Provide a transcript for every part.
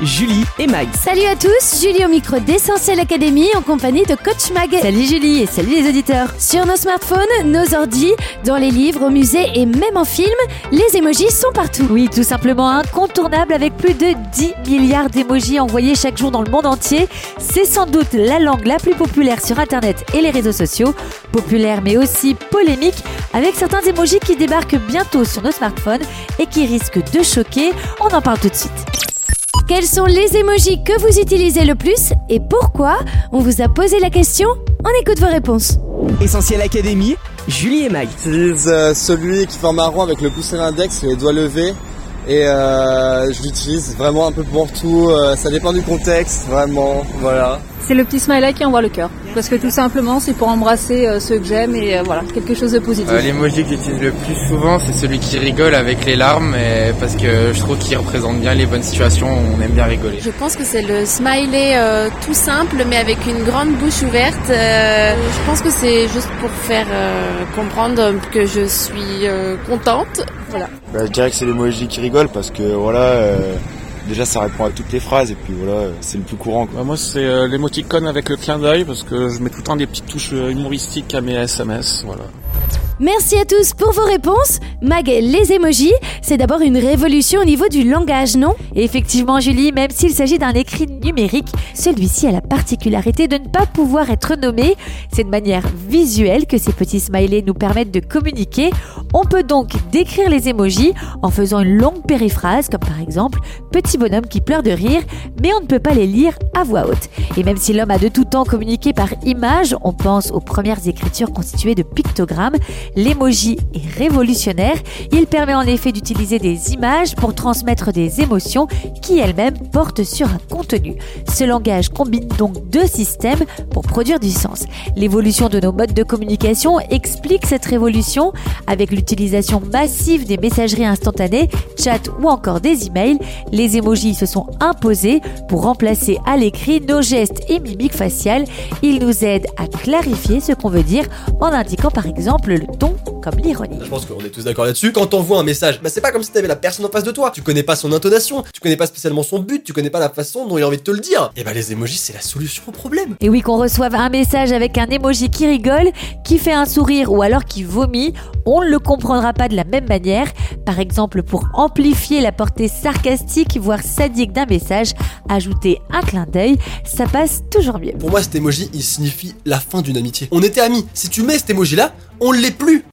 Julie et Mag. Salut à tous, Julie au micro d'Essentiel Academy en compagnie de Coach Mag. Salut Julie et salut les auditeurs. Sur nos smartphones, nos ordis, dans les livres, au musée et même en film, les emojis sont partout. Oui, tout simplement incontournable avec plus de 10 milliards d'émojis envoyés chaque jour dans le monde entier. C'est sans doute la langue la plus populaire sur Internet et les réseaux sociaux. Populaire mais aussi polémique avec certains emojis qui débarquent bientôt sur nos smartphones et qui risquent de choquer. On en parle tout de suite. Quels sont les emojis que vous utilisez le plus et pourquoi On vous a posé la question, on écoute vos réponses. Essentiel Académie, Julie et Mag. J'utilise euh, celui qui forme un rond avec le pouce et l'index, les doigts levés. Et euh, je l'utilise vraiment un peu pour tout. euh, ça dépend du contexte, vraiment. Voilà. C'est le petit smiley qui envoie le cœur. Parce que tout simplement, c'est pour embrasser euh, ceux que j'aime et euh, voilà, quelque chose de positif. Euh, L'emoji que j'utilise le plus souvent, c'est celui qui rigole avec les larmes, et parce que je trouve qu'il représente bien les bonnes situations où on aime bien rigoler. Je pense que c'est le smiley euh, tout simple mais avec une grande bouche ouverte. Euh, je pense que c'est juste pour faire euh, comprendre que je suis euh, contente. Voilà. Bah, je dirais que c'est l'emoji qui rigole parce que voilà, euh, déjà ça répond à toutes les phrases et puis voilà, c'est le plus courant. Quoi. Bah, moi, c'est euh, l'émoticône avec le clin d'œil parce que je mets tout le temps des petites touches euh, humoristiques à mes SMS. Voilà. Merci à tous pour vos réponses. Mag, les emojis, c'est d'abord une révolution au niveau du langage, non? Effectivement, Julie, même s'il s'agit d'un écrit numérique, celui-ci a la particularité de ne pas pouvoir être nommé. C'est de manière visuelle que ces petits smileys nous permettent de communiquer. On peut donc décrire les emojis en faisant une longue périphrase, comme par exemple petit bonhomme qui pleure de rire, mais on ne peut pas les lire à voix haute. Et même si l'homme a de tout temps communiqué par image, on pense aux premières écritures constituées de pictogrammes, l'emoji est révolutionnaire. Il permet en effet d'utiliser des images pour transmettre des émotions qui elles-mêmes portent sur un contenu. Ce langage combine donc deux systèmes pour produire du sens. L'évolution de nos modes de communication explique cette révolution avec l'utilisation massive des messageries instantanées, chat ou encore des emails. Les emojis se sont imposés pour remplacer à l'écrit nos gestes et mimiques faciales. Ils nous aident à clarifier ce qu'on veut dire en indiquant par exemple le comme l'ironie. Je pense qu'on est tous d'accord là-dessus. Quand t'envoies un message, bah c'est pas comme si t'avais la personne en face de toi. Tu connais pas son intonation, tu connais pas spécialement son but, tu connais pas la façon dont il a envie de te le dire. Et bah les emojis c'est la solution au problème. Et oui, qu'on reçoive un message avec un emoji qui rigole, qui fait un sourire ou alors qui vomit, on ne le comprendra pas de la même manière. Par exemple, pour amplifier la portée sarcastique, voire sadique d'un message, ajouter un clin d'œil, ça passe toujours mieux. Pour moi cet emoji il signifie la fin d'une amitié. On était amis. Si tu mets cet emoji là, on l'est plus.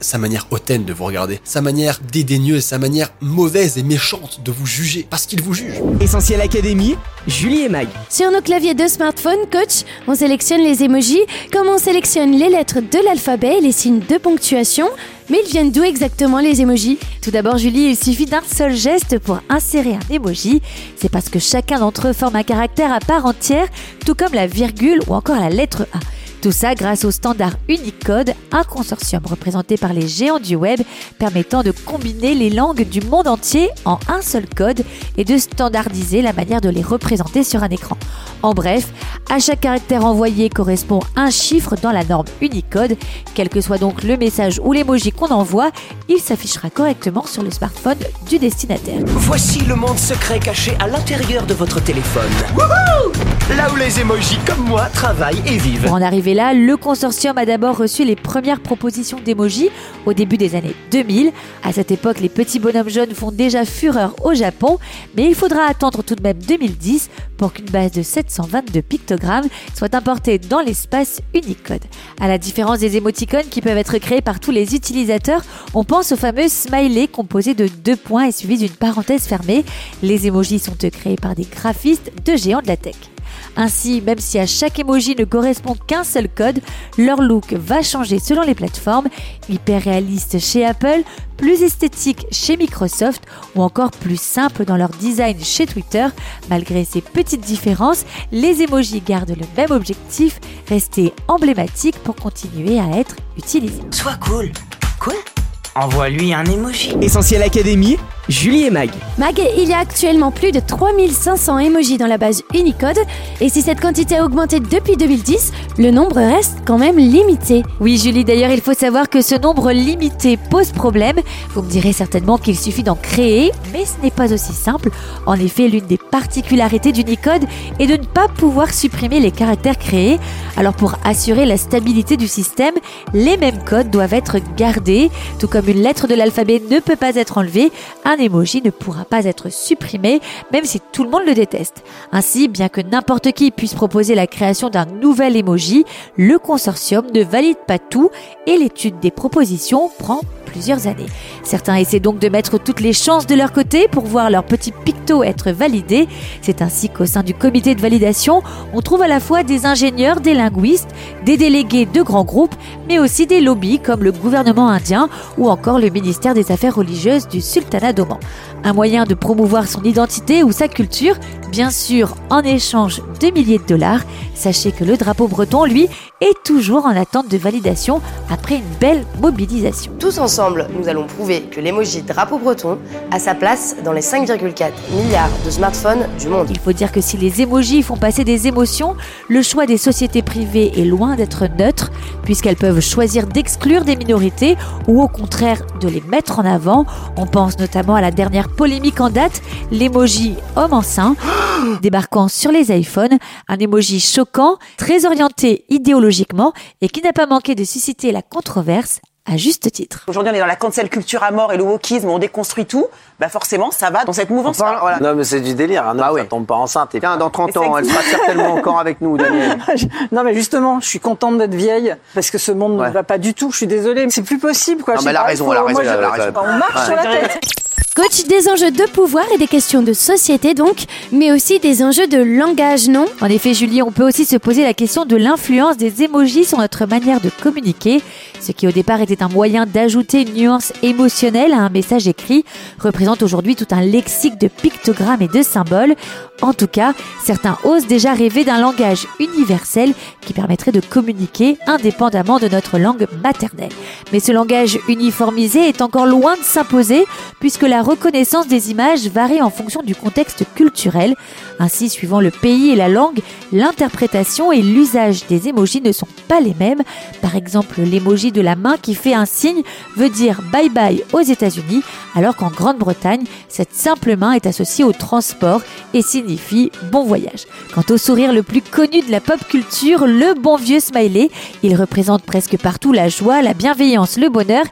Sa manière hautaine de vous regarder, sa manière dédaigneuse, sa manière mauvaise et méchante de vous juger parce qu'il vous juge. Essentiel Académie, Julie et Mag. Sur nos claviers de smartphone, coach, on sélectionne les emojis comme on sélectionne les lettres de l'alphabet et les signes de ponctuation. Mais ils viennent d'où exactement les emojis Tout d'abord, Julie, il suffit d'un seul geste pour insérer un emoji. C'est parce que chacun d'entre eux forme un caractère à part entière, tout comme la virgule ou encore la lettre A. Tout ça grâce au standard Unicode, un consortium représenté par les géants du web permettant de combiner les langues du monde entier en un seul code et de standardiser la manière de les représenter sur un écran. En bref, à chaque caractère envoyé correspond un chiffre dans la norme Unicode. Quel que soit donc le message ou l'emoji qu'on envoie, il s'affichera correctement sur le smartphone du destinataire. Voici le monde secret caché à l'intérieur de votre téléphone. Là où les emojis comme moi travaillent et vivent. Pour en arriver là, le consortium a d'abord reçu les premières propositions d'emoji au début des années 2000. À cette époque, les petits bonhommes jaunes font déjà fureur au Japon, mais il faudra attendre tout de même 2010 pour qu'une base de 722 pictogrammes soit importée dans l'espace Unicode. À la différence des émoticônes qui peuvent être créés par tous les utilisateurs, on pense au fameux smiley composé de deux points et suivi d'une parenthèse fermée. Les emojis sont créés par des graphistes de géants de la tech. Ainsi, même si à chaque emoji ne correspond qu'un seul code, leur look va changer selon les plateformes, hyper réaliste chez Apple, plus esthétique chez Microsoft ou encore plus simple dans leur design chez Twitter. Malgré ces petites différences, les emojis gardent le même objectif, rester emblématiques pour continuer à être utilisés. Sois cool. Quoi Envoie-lui un emoji. Essentiel Académie, Julie et Mag. Mag, il y a actuellement plus de 3500 emojis dans la base Unicode et si cette quantité a augmenté depuis 2010, le nombre reste quand même limité. Oui Julie, d'ailleurs il faut savoir que ce nombre limité pose problème. Vous me direz certainement qu'il suffit d'en créer, mais ce n'est pas aussi simple. En effet, l'une des particularités d'Unicode est de ne pas pouvoir supprimer les caractères créés. Alors pour assurer la stabilité du système, les mêmes codes doivent être gardés, tout comme une lettre de l'alphabet ne peut pas être enlevée, emoji ne pourra pas être supprimé, même si tout le monde le déteste. Ainsi, bien que n'importe qui puisse proposer la création d'un nouvel emoji, le consortium ne valide pas tout et l'étude des propositions prend plusieurs années. Certains essaient donc de mettre toutes les chances de leur côté pour voir leur petit picto être validé. C'est ainsi qu'au sein du comité de validation, on trouve à la fois des ingénieurs, des linguistes, des délégués de grands groupes, mais aussi des lobbies comme le gouvernement indien ou encore le ministère des Affaires religieuses du Sultanat Un moyen de promouvoir son identité ou sa culture, bien sûr en échange de milliers de dollars. Sachez que le drapeau breton, lui, est toujours en attente de validation après une belle mobilisation. Tous ensemble, nous allons prouver que l'emoji drapeau breton a sa place dans les 5,4 milliards de smartphones du monde. Il faut dire que si les emojis font passer des émotions, le choix des sociétés privées est loin d'être neutre, puisqu'elles peuvent choisir d'exclure des minorités ou au contraire de les mettre en avant. On pense notamment à la dernière polémique en date, l'emoji homme enceint, débarquant sur les iPhones, un emoji choquant, très orienté idéologiquement et qui n'a pas manqué de susciter la controverse à juste titre. Aujourd'hui, on est dans la cancel culture à mort et le wokisme, on déconstruit tout. Bah forcément, ça va dans cette mouvance. Voilà. Non, mais c'est du délire. Hein. Non, Bah ça tombe pas enceinte. Et Tiens, dans 30 Mais ça ans, elle sera certainement encore avec nous, Daniel. non mais justement, je suis contente d'être vieille parce que ce monde Ouais. ne va pas du tout. Je suis désolée, c'est plus possible quoi. Non, mais sais elle a pas, raison, il elle a faut- raison, moi, je- elle a raison. On marche Ouais. sur la tête. Coach, des enjeux de pouvoir et des questions de société donc, mais aussi des enjeux de langage, non? En effet, Julie, on peut aussi se poser la question de l'influence des emojis sur notre manière de communiquer. Ce qui au départ était un moyen d'ajouter une nuance émotionnelle à un message écrit représente aujourd'hui tout un lexique de pictogrammes et de symboles. En tout cas, certains osent déjà rêver d'un langage universel qui permettrait de communiquer indépendamment de notre langue maternelle. Mais ce langage uniformisé est encore loin de s'imposer puisque la reconnaissance des images varie en fonction du contexte culturel. Ainsi, suivant le pays et la langue, l'interprétation et l'usage des emojis ne sont pas les mêmes. Par exemple, l'emoji de la main qui fait un signe veut dire bye bye aux États-Unis, alors qu'en Grande-Bretagne, cette simple main est associée au transport et signifie bon voyage. Quant au sourire le plus connu de la pop culture, le bon vieux smiley, il représente presque partout la joie, la bienveillance, le bonheur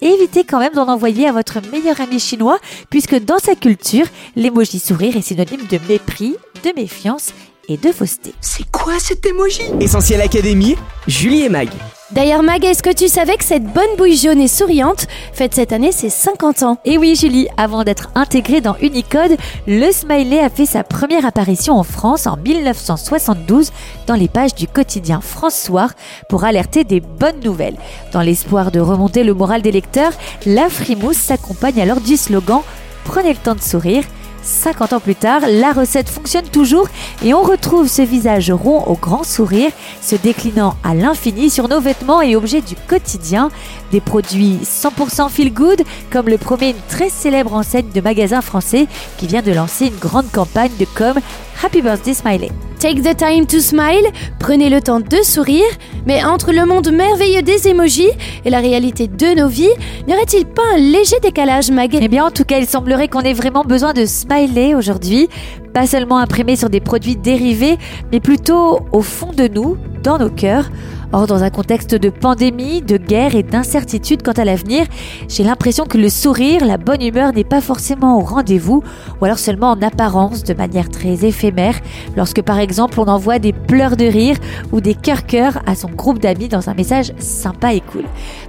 évitez quand même d'en envoyer à votre meilleur ami chinois, puisque dans sa culture, l'emoji sourire est synonyme de mépris, de méfiance et de fausseté. C'est quoi cet emoji Essentiel Académie, Julie et Mag. D'ailleurs, Mag, est-ce que tu savais que cette bonne bouille jaune et souriante fête cette année ses 50 ans? Et oui, Julie, avant d'être intégré dans Unicode, le smiley a fait sa première apparition en France en 1972 dans les pages du quotidien France Soir pour alerter des bonnes nouvelles. Dans l'espoir de remonter le moral des lecteurs, la frimousse s'accompagne alors du slogan Prenez le temps de sourire. 50 ans plus tard, la recette fonctionne toujours et on retrouve ce visage rond au grand sourire se déclinant à l'infini sur nos vêtements et objets du quotidien. Des produits 100% feel good, comme le promet une très célèbre enseigne de magasins français qui vient de lancer une grande campagne de com Happy Birthday Smiley. Take the time to smile, prenez le temps de sourire, mais entre le monde merveilleux des emojis et la réalité de nos vies, n'y aurait-il pas un léger décalage, Mag? Eh bien, en tout cas, il semblerait qu'on ait vraiment besoin de smiley aujourd'hui, pas seulement imprimés sur des produits dérivés, mais plutôt au fond de nous, dans nos cœurs. Or, dans un contexte de pandémie, de guerre et d'incertitude quant à l'avenir, j'ai l'impression que le sourire, la bonne humeur n'est pas forcément au rendez-vous, ou alors seulement en apparence, de manière très éphémère, lorsque par exemple on envoie des pleurs de rire ou des cœurs-cœurs à son groupe d'amis dans un message sympa et cool.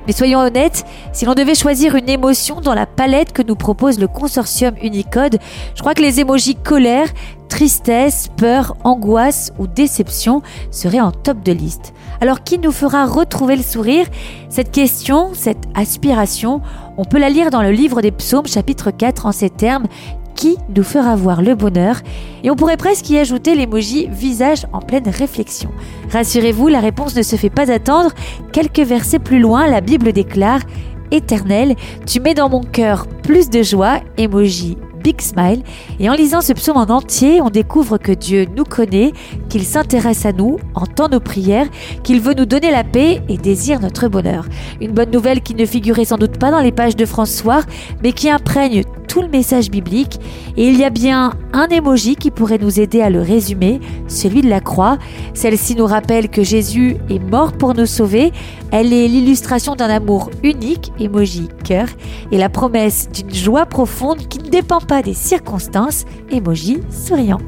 Mais soyons honnêtes, si l'on devait choisir une émotion dans la palette que nous propose le consortium Unicode, je crois que les émojis colère, tristesse, peur, angoisse ou déception seraient en top de liste. Alors qui nous fera retrouver le sourire? Cette question, cette aspiration, on peut la lire dans le livre des psaumes chapitre 4 en ces termes qui nous fera voir le bonheur? Et on pourrait presque y ajouter l'emoji visage en pleine réflexion. Rassurez-vous, la réponse ne se fait pas attendre. Quelques versets plus loin, la Bible déclare éternel. Tu mets dans mon cœur plus de joie, emoji Big Smile. Et en lisant ce psaume en entier, on découvre que Dieu nous connaît, qu'il s'intéresse à nous, entend nos prières, qu'il veut nous donner la paix et désire notre bonheur. Une bonne nouvelle qui ne figurait sans doute pas dans les pages de François, mais qui imprègne tout le message biblique. Et il y a bien un émoji qui pourrait nous aider à le résumer, celui de la croix. Celle-ci nous rappelle que Jésus est mort pour nous sauver. Elle est l'illustration d'un amour unique, émoji cœur, et la promesse d'une joie profonde qui ne dépend pas des circonstances, émoji souriant.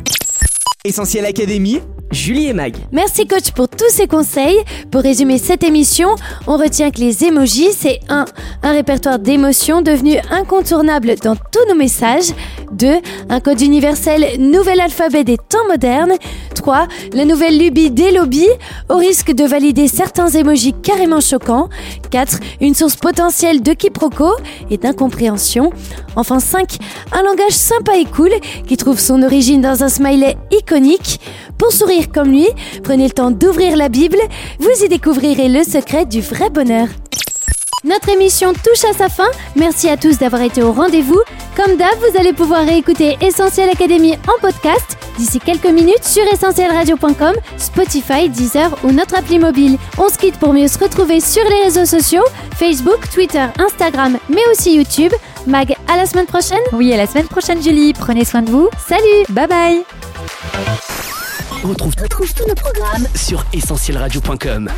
Essentiel Académie, Julie et Mag. Merci coach pour tous ces conseils. Pour résumer cette émission, on retient que les emojis, c'est 1. Un répertoire d'émotions devenu incontournable dans tous nos messages. 2. Un code universel nouvel alphabet des temps modernes. 3. La nouvelle lubie des lobbies, au risque de valider certains emojis carrément choquants. 4. Une source potentielle de quiproquo et d'incompréhension. Enfin 5. Un langage sympa et cool qui trouve son origine dans un smiley iconique. Pour sourire comme lui, prenez le temps d'ouvrir la Bible, vous y découvrirez le secret du vrai bonheur. Notre émission touche à sa fin. Merci à tous d'avoir été au rendez-vous. Comme d'hab, vous allez pouvoir réécouter Essentiel Académie en podcast d'ici quelques minutes sur essentielradio.com, Spotify, Deezer ou notre appli mobile. On se quitte pour mieux se retrouver sur les réseaux sociaux, Facebook, Twitter, Instagram, mais aussi YouTube. Mag, à la semaine prochaine. Oui, à la semaine prochaine Julie. Prenez soin de vous. Salut. Bye bye. On retrouve, tous nos programmes sur essentielradio.com.